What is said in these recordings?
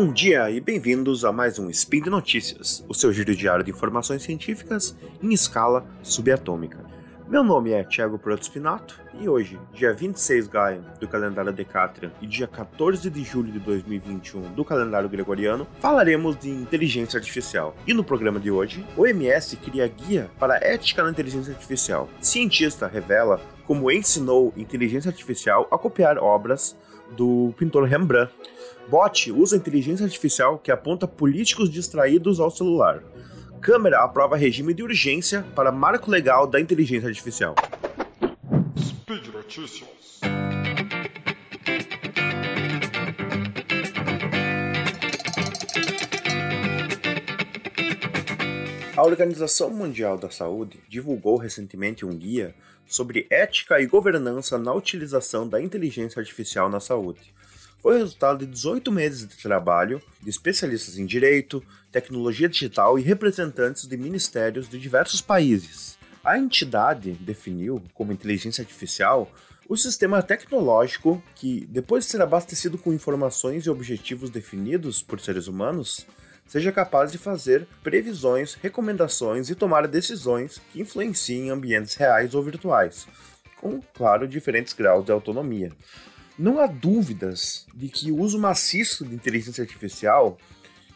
Bom dia e bem-vindos a mais um Spin de Notícias, o seu giro diário de informações científicas em escala subatômica. Meu nome é Thiago Proto Spinato e hoje, dia 26 Gaia do calendário Decatrian e dia 14 de julho de 2021 do calendário gregoriano, falaremos de inteligência artificial. E no programa de hoje, o MS cria guia para ética na inteligência artificial. Cientista revela como ensinou inteligência artificial a copiar obras do pintor Rembrandt. Bot usa inteligência artificial que aponta políticos distraídos ao celular. Câmara aprova regime de urgência para marco legal da inteligência artificial. Speed Notícias. A Organização Mundial da Saúde divulgou recentemente um guia sobre ética e governança na utilização da inteligência artificial na saúde. Foi resultado de 18 meses de trabalho de especialistas em direito, tecnologia digital e representantes de ministérios de diversos países. A entidade definiu como inteligência artificial o sistema tecnológico que, depois de ser abastecido com informações e objetivos definidos por seres humanos, seja capaz de fazer previsões, recomendações e tomar decisões que influenciem ambientes reais ou virtuais, com, claro, diferentes graus de autonomia. Não há dúvidas de que o uso maciço de inteligência artificial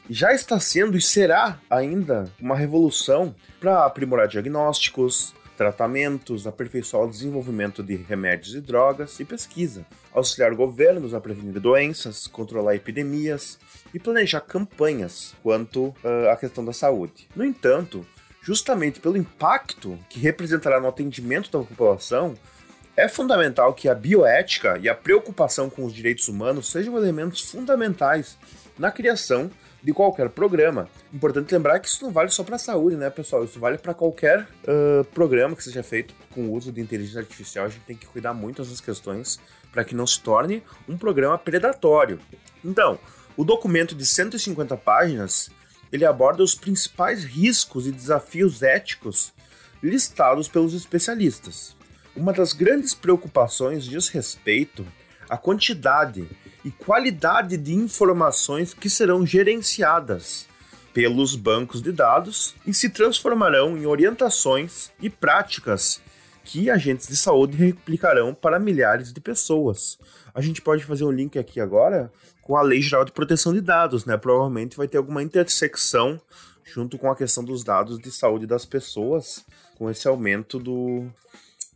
já está sendo e será ainda uma revolução para aprimorar diagnósticos, tratamentos, aperfeiçoar o desenvolvimento de remédios e drogas e pesquisa, auxiliar governos a prevenir doenças, controlar epidemias e planejar campanhas quanto uh, à questão da saúde. No entanto, justamente pelo impacto que representará no atendimento da população, é fundamental que a bioética e a preocupação com os direitos humanos sejam elementos fundamentais na criação de qualquer programa. Importante lembrar que isso não vale só para a saúde, né, pessoal? Isso vale para qualquer uh, programa que seja feito com o uso de inteligência artificial. A gente tem que cuidar muito dessas questões para que não se torne um programa predatório. Então, o documento de 150 páginas ele aborda os principais riscos e desafios éticos listados pelos especialistas. Uma das grandes preocupações diz respeito à quantidade e qualidade de informações que serão gerenciadas pelos bancos de dados e se transformarão em orientações e práticas que agentes de saúde replicarão para milhares de pessoas. A gente pode fazer um link aqui agora com a Lei Geral de Proteção de Dados, né? Provavelmente vai ter alguma intersecção junto com a questão dos dados de saúde das pessoas, com esse aumento do,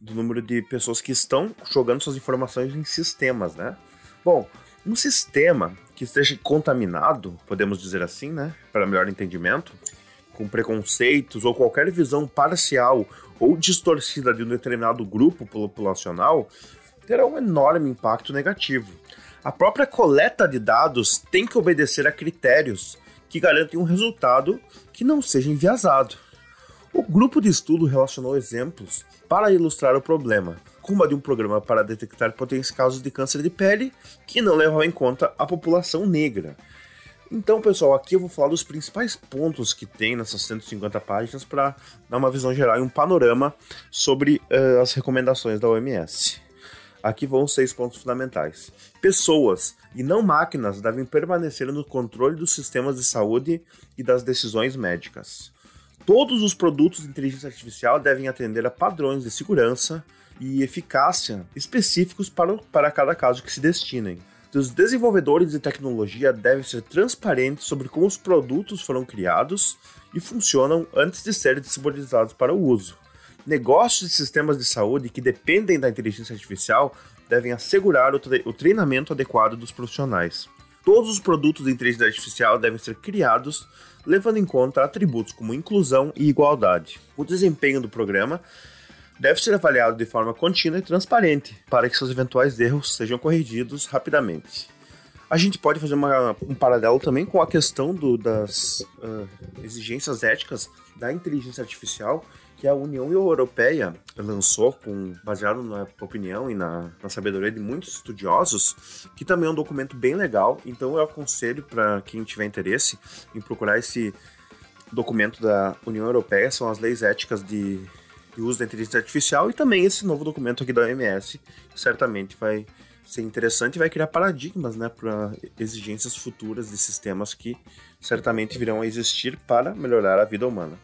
do número de pessoas que estão jogando suas informações em sistemas, né? Bom, um sistema que esteja contaminado, podemos dizer assim, né, para melhor entendimento, com preconceitos ou qualquer visão parcial ou distorcida de um determinado grupo populacional, terá um enorme impacto negativo. A própria coleta de dados tem que obedecer a critérios que garantem um resultado que não seja enviesado. O grupo de estudo relacionou exemplos para ilustrar o problema, como a de um programa para detectar potenciais casos de câncer de pele que não levava em conta a população negra. Então, pessoal, aqui eu vou falar dos principais pontos que tem nessas 150 páginas para dar uma visão geral e um panorama sobre uh, as recomendações da OMS. Aqui vão seis pontos fundamentais. Pessoas e não máquinas devem permanecer no controle dos sistemas de saúde e das decisões médicas. Todos os produtos de inteligência artificial devem atender a padrões de segurança e eficácia específicos para, para cada caso que se destinem. Os desenvolvedores de tecnologia devem ser transparentes sobre como os produtos foram criados e funcionam antes de serem disponibilizados para o uso. Negócios de sistemas de saúde que dependem da inteligência artificial devem assegurar o, tre o treinamento adequado dos profissionais. Todos os produtos de inteligência artificial devem ser criados levando em conta atributos como inclusão e igualdade. O desempenho do programa deve ser avaliado de forma contínua e transparente para que seus eventuais erros sejam corrigidos rapidamente. A gente pode fazer uma, um paralelo também com a questão do, das uh, exigências éticas da inteligência artificial que a União Europeia lançou, com, baseado na opinião e na, na sabedoria de muitos estudiosos, que também é um documento bem legal. Então eu aconselho para quem tiver interesse em procurar esse documento da União Europeia, são as leis éticas de, de uso da inteligência artificial, e também esse novo documento aqui da OMS, que certamente vai ser interessante e vai criar paradigmas né, para exigências futuras de sistemas que certamente virão a existir para melhorar a vida humana.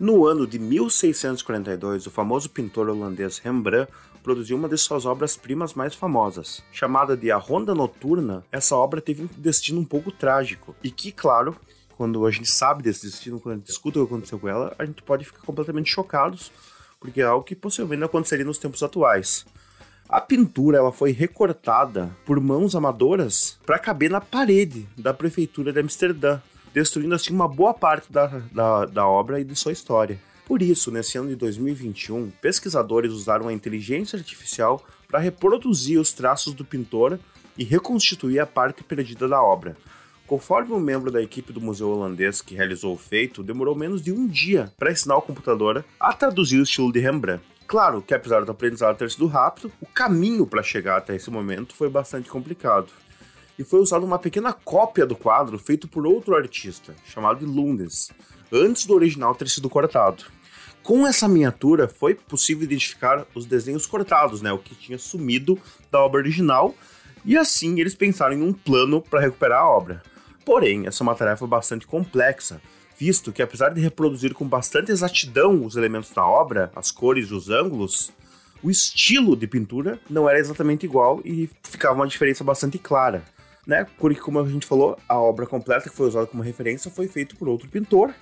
No ano de 1642, o famoso pintor holandês Rembrandt produziu uma de suas obras-primas mais famosas. Chamada de A Ronda Noturna, essa obra teve um destino um pouco trágico e que, claro, quando a gente sabe desse destino, quando a gente escuta o que aconteceu com ela, a gente pode ficar completamente chocados, porque é algo que possivelmente aconteceria nos tempos atuais. A pintura ela foi recortada por mãos amadoras para caber na parede da prefeitura de Amsterdã, destruindo assim uma boa parte da, da, da obra e de sua história. Por isso, nesse ano de 2021, pesquisadores usaram a inteligência artificial para reproduzir os traços do pintor e reconstituir a parte perdida da obra. Conforme um membro da equipe do museu holandês que realizou o feito, demorou menos de um dia para ensinar o computador a traduzir o estilo de Rembrandt. Claro que apesar do aprendizado ter sido rápido, o caminho para chegar até esse momento foi bastante complicado e foi usada uma pequena cópia do quadro feito por outro artista, chamado de Lundes, antes do original ter sido cortado. Com essa miniatura foi possível identificar os desenhos cortados, né, o que tinha sumido da obra original, e assim eles pensaram em um plano para recuperar a obra. Porém, essa é uma tarefa bastante complexa, visto que apesar de reproduzir com bastante exatidão os elementos da obra, as cores e os ângulos, o estilo de pintura não era exatamente igual e ficava uma diferença bastante clara né? Porque, como a gente falou, a obra completa que foi usada como referência foi feita por outro pintor.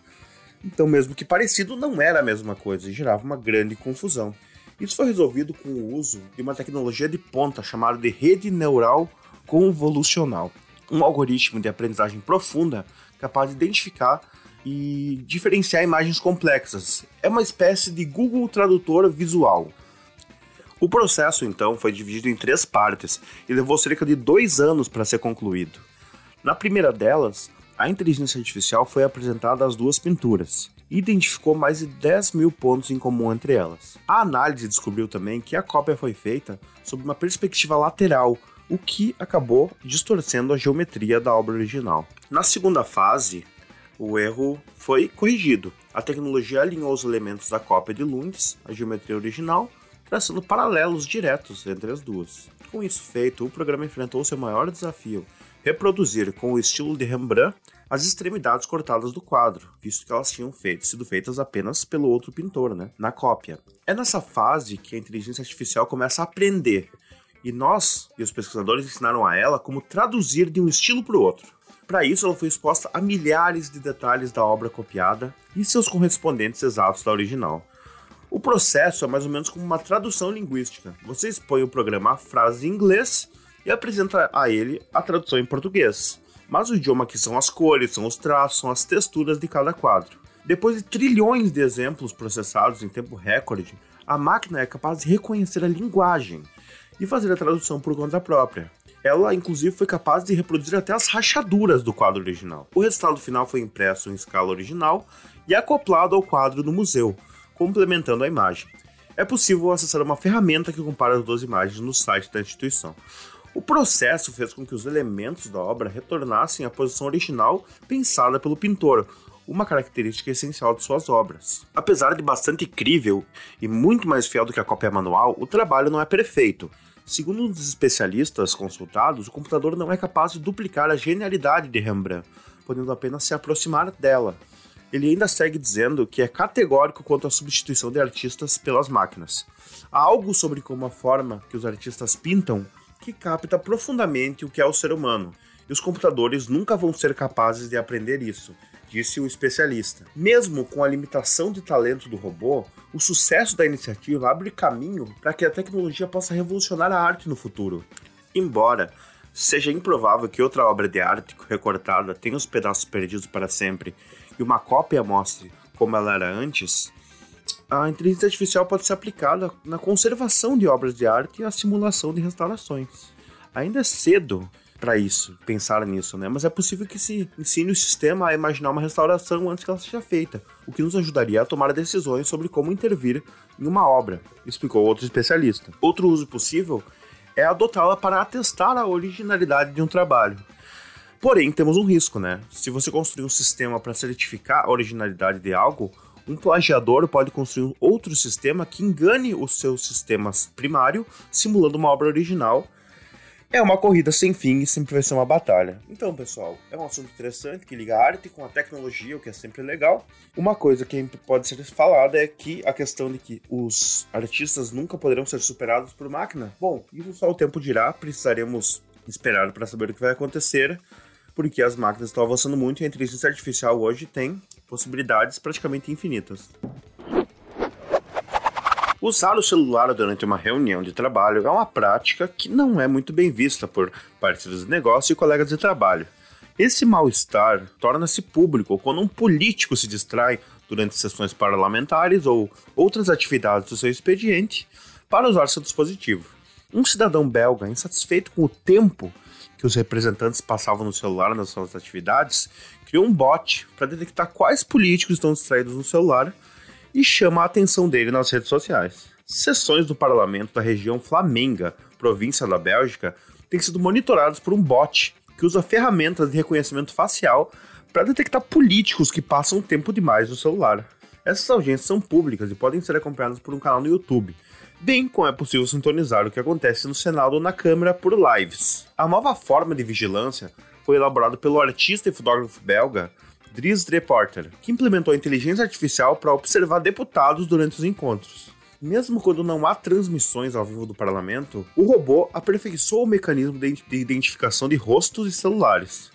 Então, mesmo que parecido, não era a mesma coisa e gerava uma grande confusão. Isso foi resolvido com o uso de uma tecnologia de ponta chamada de rede neural convolucional, um algoritmo de aprendizagem profunda capaz de identificar e diferenciar imagens complexas. É uma espécie de Google Tradutor visual. O processo, então, foi dividido em três partes e levou cerca de dois anos para ser concluído. Na primeira delas, a inteligência artificial foi apresentada às duas pinturas e identificou mais de 10 mil pontos em comum entre elas. A análise descobriu também que a cópia foi feita sob uma perspectiva lateral, o que acabou distorcendo a geometria da obra original. Na segunda fase, o erro foi corrigido. A tecnologia alinhou os elementos da cópia de Lundes, a geometria original, traçando paralelos diretos entre as duas. Com isso feito, o programa enfrentou seu maior desafio, reproduzir com o estilo de Rembrandt as extremidades cortadas do quadro, visto que elas tinham feito, sido feitas apenas pelo outro pintor, né, na cópia. É nessa fase que a inteligência artificial começa a aprender, e nós e os pesquisadores ensinaram a ela como traduzir de um estilo para o outro. Para isso, ela foi exposta a milhares de detalhes da obra copiada e seus correspondentes exatos da original. O processo é mais ou menos como uma tradução linguística. Você expõe o programa a frase em inglês e apresenta a ele a tradução em português. Mas o idioma aqui são as cores, são os traços, são as texturas de cada quadro. Depois de trilhões de exemplos processados em tempo recorde, a máquina é capaz de reconhecer a linguagem e fazer a tradução por conta própria. Ela, inclusive, foi capaz de reproduzir até as rachaduras do quadro original. O resultado final foi impresso em escala original e acoplado ao quadro no museu, complementando a imagem. É possível acessar uma ferramenta que compara as duas imagens no site da instituição. O processo fez com que os elementos da obra retornassem à posição original pensada pelo pintor, uma característica essencial de suas obras. Apesar de bastante crível e muito mais fiel do que a cópia manual, o trabalho não é perfeito. Segundo os especialistas consultados, o computador não é capaz de duplicar a genialidade de Rembrandt, podendo apenas se aproximar dela ele ainda segue dizendo que é categórico quanto à substituição de artistas pelas máquinas. Há algo sobre como a forma que os artistas pintam que capta profundamente o que é o ser humano, e os computadores nunca vão ser capazes de aprender isso, disse o especialista. Mesmo com a limitação de talento do robô, o sucesso da iniciativa abre caminho para que a tecnologia possa revolucionar a arte no futuro. Embora seja improvável que outra obra de arte recortada tenha os pedaços perdidos para sempre e uma cópia mostre como ela era antes, a inteligência artificial pode ser aplicada na conservação de obras de arte e a simulação de restaurações. Ainda é cedo para isso, pensar nisso, né? Mas é possível que se ensine o sistema a imaginar uma restauração antes que ela seja feita, o que nos ajudaria a tomar decisões sobre como intervir em uma obra, explicou outro especialista. Outro uso possível é adotá-la para atestar a originalidade de um trabalho. Porém, temos um risco, né? Se você construir um sistema para certificar a originalidade de algo, Um plagiador pode construir outro sistema que engane o seu sistema primário, simulando uma obra original. É uma corrida sem fim e sempre vai ser uma batalha. Então, pessoal, é um assunto interessante que liga a arte com a tecnologia, o que é sempre legal. Uma coisa que pode ser falada é que a questão de que os artistas nunca poderão ser superados por máquina. Bom, isso só o tempo dirá, precisaremos esperar para saber o que vai acontecer porque as máquinas estão avançando muito e a inteligência artificial hoje tem possibilidades praticamente infinitas. Usar o celular durante uma reunião de trabalho é uma prática que não é muito bem vista por parceiros de negócio e colegas de trabalho. Esse mal-estar torna-se público quando um político se distrai durante sessões parlamentares ou outras atividades do seu expediente para usar seu dispositivo. Um cidadão belga insatisfeito com o tempo que os representantes passavam no celular nas suas atividades, criou um bot para detectar quais políticos estão distraídos no celular e chama a atenção dele nas redes sociais. Sessões do parlamento da região Flamenga, província da Bélgica, têm sido monitoradas por um bot que usa ferramentas de reconhecimento facial para detectar políticos que passam tempo demais no celular. Essas audiências são públicas e podem ser acompanhadas por um canal no YouTube, bem como é possível sintonizar o que acontece no Senado ou na Câmara por lives. A nova forma de vigilância foi elaborada pelo artista e fotógrafo belga Dries Reporter, que implementou a inteligência artificial para observar deputados durante os encontros. Mesmo quando não há transmissões ao vivo do parlamento, o robô aperfeiçoou o mecanismo de identificação de rostos e celulares.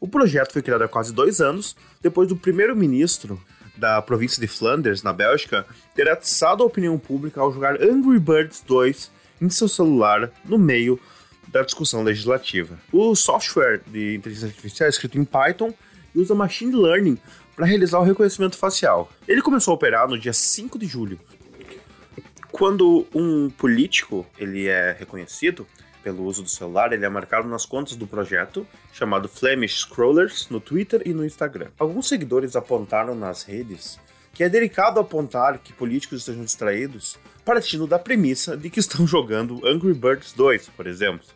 O projeto foi criado há quase dois anos, depois do primeiro-ministro da província de Flanders, na Bélgica, ter atiçado a opinião pública ao jogar Angry Birds 2 em seu celular no meio da discussão legislativa. O software de inteligência artificial é escrito em Python e usa machine learning para realizar o reconhecimento facial. Ele começou a operar no dia 5 de julho. Quando um político ele é reconhecido, pelo uso do celular, ele é marcado nas contas do projeto, chamado Flemish Scrollers, no Twitter e no Instagram. Alguns seguidores apontaram nas redes que é delicado apontar que políticos estejam distraídos partindo da premissa de que estão jogando Angry Birds 2, por exemplo.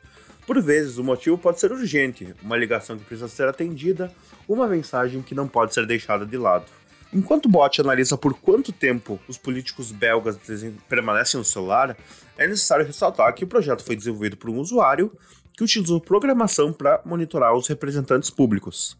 Por vezes, o motivo pode ser urgente, uma ligação que precisa ser atendida, uma mensagem que não pode ser deixada de lado. Enquanto o bot analisa por quanto tempo os políticos belgas permanecem no celular, é necessário ressaltar que o projeto foi desenvolvido por um usuário que utilizou programação para monitorar os representantes públicos.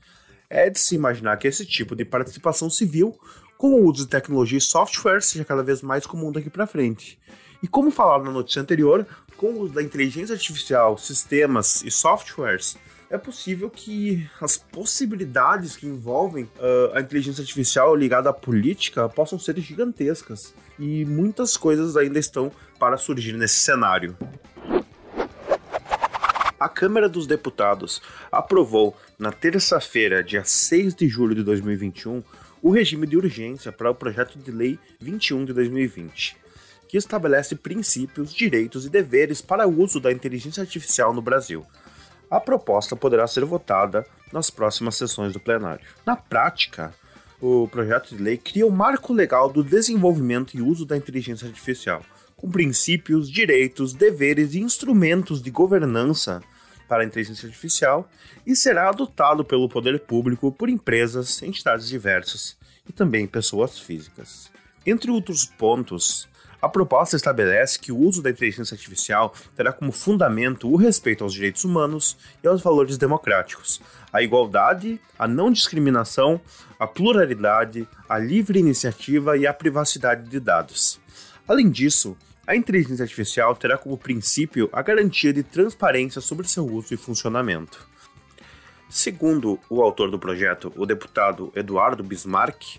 É de se imaginar que esse tipo de participação civil, com o uso de tecnologia e software, seja cada vez mais comum daqui para frente. E como falado na notícia anterior, com o uso da inteligência artificial, sistemas e softwares, é possível que as possibilidades que envolvem uh, a inteligência artificial ligada à política possam ser gigantescas. E muitas coisas ainda estão para surgir nesse cenário. A Câmara dos Deputados aprovou na terça-feira, dia 6 de julho de 2021, o regime de urgência para o projeto de lei 21 de 2020, que estabelece princípios, direitos e deveres para o uso da inteligência artificial no Brasil a proposta poderá ser votada nas próximas sessões do plenário. Na prática, o projeto de lei cria um marco legal do desenvolvimento e uso da inteligência artificial, com princípios, direitos, deveres e instrumentos de governança para a inteligência artificial e será adotado pelo poder público por empresas, entidades diversas e também pessoas físicas. Entre outros pontos, a proposta estabelece que o uso da inteligência artificial terá como fundamento o respeito aos direitos humanos e aos valores democráticos, a igualdade, a não discriminação, a pluralidade, a livre iniciativa e a privacidade de dados. Além disso, a inteligência artificial terá como princípio a garantia de transparência sobre seu uso e funcionamento. Segundo o autor do projeto, o deputado Eduardo Bismarck,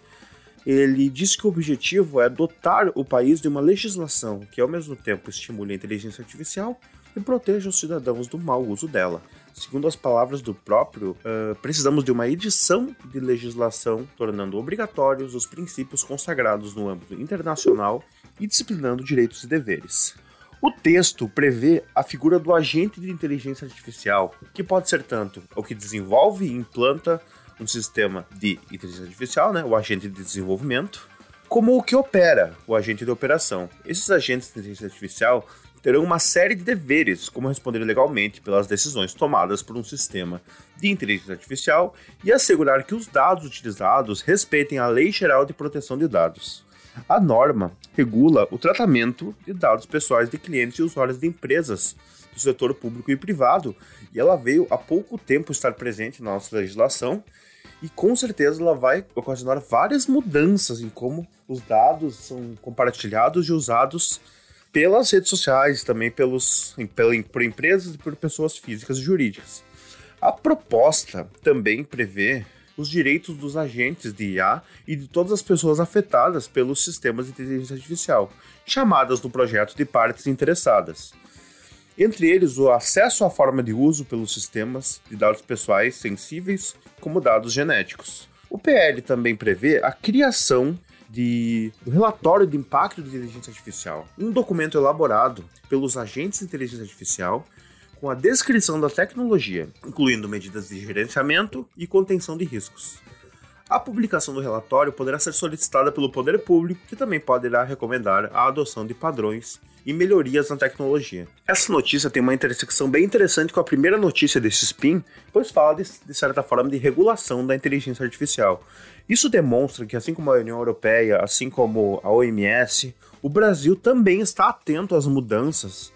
ele diz que o objetivo é dotar o país de uma legislação que, ao mesmo tempo, estimule a inteligência artificial e proteja os cidadãos do mau uso dela. Segundo as palavras do próprio, uh, precisamos de uma edição de legislação tornando obrigatórios os princípios consagrados no âmbito internacional e disciplinando direitos e deveres. O texto prevê a figura do agente de inteligência artificial, que pode ser tanto o que desenvolve e implanta um sistema de inteligência artificial, né, o agente de desenvolvimento, como o que opera, o agente de operação. Esses agentes de inteligência artificial terão uma série de deveres, como responder legalmente pelas decisões tomadas por um sistema de inteligência artificial e assegurar que os dados utilizados respeitem a Lei Geral de Proteção de Dados. A norma regula o tratamento de dados pessoais de clientes e usuários de empresas do setor público e privado, e ela veio há pouco tempo estar presente na nossa legislação, e com certeza ela vai ocasionar várias mudanças em como os dados são compartilhados e usados pelas redes sociais, também pelos, por empresas e por pessoas físicas e jurídicas. A proposta também prevê os direitos dos agentes de IA e de todas as pessoas afetadas pelos sistemas de inteligência artificial, chamadas no projeto de partes interessadas entre eles o acesso à forma de uso pelos sistemas de dados pessoais sensíveis, como dados genéticos. O PL também prevê a criação de, do relatório de impacto de inteligência artificial, um documento elaborado pelos agentes de inteligência artificial com a descrição da tecnologia, incluindo medidas de gerenciamento e contenção de riscos. A publicação do relatório poderá ser solicitada pelo poder público, que também poderá recomendar a adoção de padrões e melhorias na tecnologia. Essa notícia tem uma intersecção bem interessante com a primeira notícia desse spin, pois fala de, de certa forma de regulação da inteligência artificial. Isso demonstra que, assim como a União Europeia, assim como a OMS, o Brasil também está atento às mudanças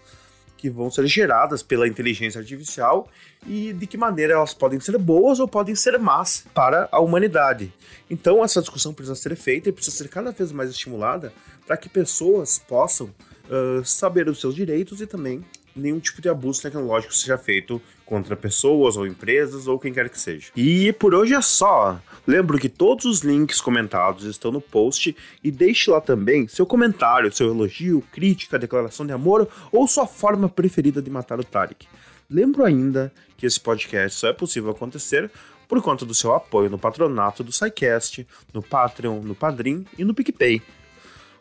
que vão ser geradas pela inteligência artificial e de que maneira elas podem ser boas ou podem ser más para a humanidade. Então, essa discussão precisa ser feita e precisa ser cada vez mais estimulada para que pessoas possam uh, saber os seus direitos e também nenhum tipo de abuso tecnológico seja feito contra pessoas ou empresas ou quem quer que seja. E por hoje é só. Lembro que todos os links comentados estão no post e deixe lá também seu comentário, seu elogio, crítica, declaração de amor ou sua forma preferida de matar o Tarek. Lembro ainda que esse podcast só é possível acontecer por conta do seu apoio no patronato do SciCast, no Patreon, no Padrim e no PicPay.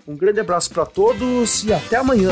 Um grande abraço para todos e até amanhã!